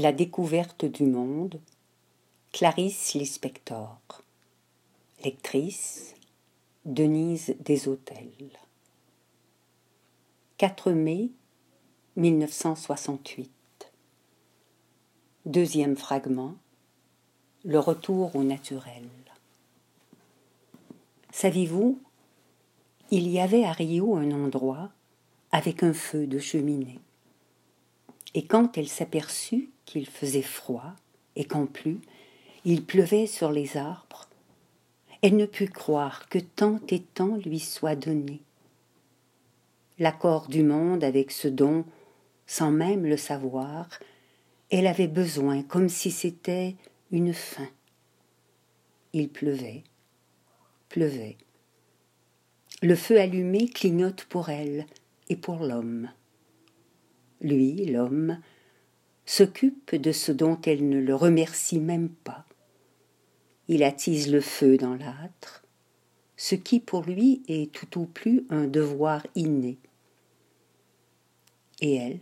La découverte du monde, Clarisse Lispector. Lectrice, Denise Hôtels. 4 mai 1968. Deuxième fragment. Le retour au naturel. Saviez-vous, il y avait à Rio un endroit avec un feu de cheminée. Et quand elle s'aperçut qu'il faisait froid et qu'en plus il pleuvait sur les arbres, elle ne put croire que tant et tant lui soit donné. L'accord du monde avec ce don, sans même le savoir, elle avait besoin comme si c'était une fin. Il pleuvait, pleuvait. Le feu allumé clignote pour elle et pour l'homme. Lui, l'homme, s'occupe de ce dont elle ne le remercie même pas. Il attise le feu dans l'âtre, ce qui pour lui est tout au plus un devoir inné. Et elle,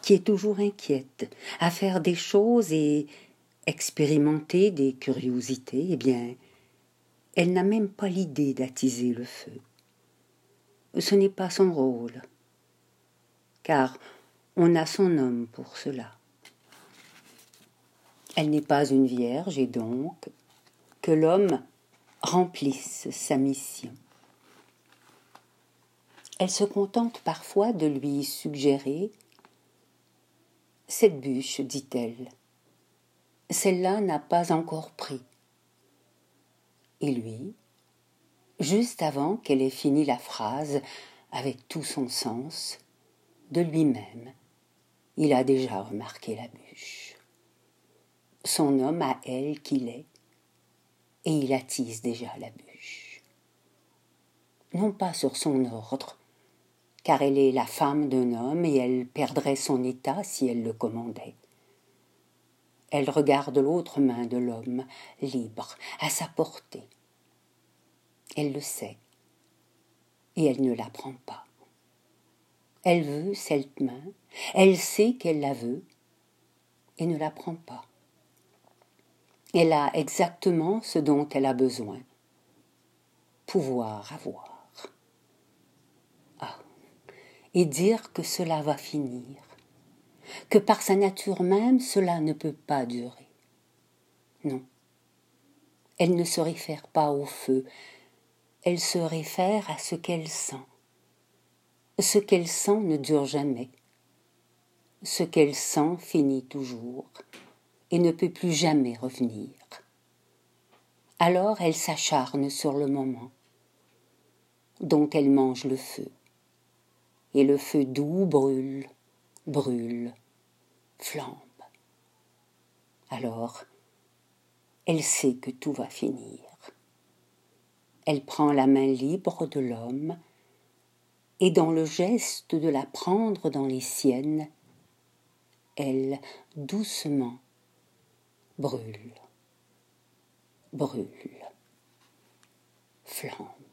qui est toujours inquiète à faire des choses et expérimenter des curiosités, eh bien, elle n'a même pas l'idée d'attiser le feu. Ce n'est pas son rôle car on a son homme pour cela. Elle n'est pas une vierge et donc que l'homme remplisse sa mission. Elle se contente parfois de lui suggérer Cette bûche, dit-elle, celle-là n'a pas encore pris. Et lui, juste avant qu'elle ait fini la phrase avec tout son sens, de lui-même, il a déjà remarqué la bûche. Son homme à elle qu'il est, et il attise déjà la bûche. Non pas sur son ordre, car elle est la femme d'un homme et elle perdrait son état si elle le commandait. Elle regarde l'autre main de l'homme, libre, à sa portée. Elle le sait, et elle ne la prend pas. Elle veut cette main, elle sait qu'elle la veut et ne la prend pas. Elle a exactement ce dont elle a besoin. Pouvoir avoir. Ah, et dire que cela va finir, que par sa nature même cela ne peut pas durer. Non, elle ne se réfère pas au feu, elle se réfère à ce qu'elle sent ce qu'elle sent ne dure jamais. Ce qu'elle sent finit toujours et ne peut plus jamais revenir. Alors elle s'acharne sur le moment. Donc elle mange le feu. Et le feu doux brûle, brûle, flambe. Alors, elle sait que tout va finir. Elle prend la main libre de l'homme et dans le geste de la prendre dans les siennes, elle doucement brûle, brûle, flambe.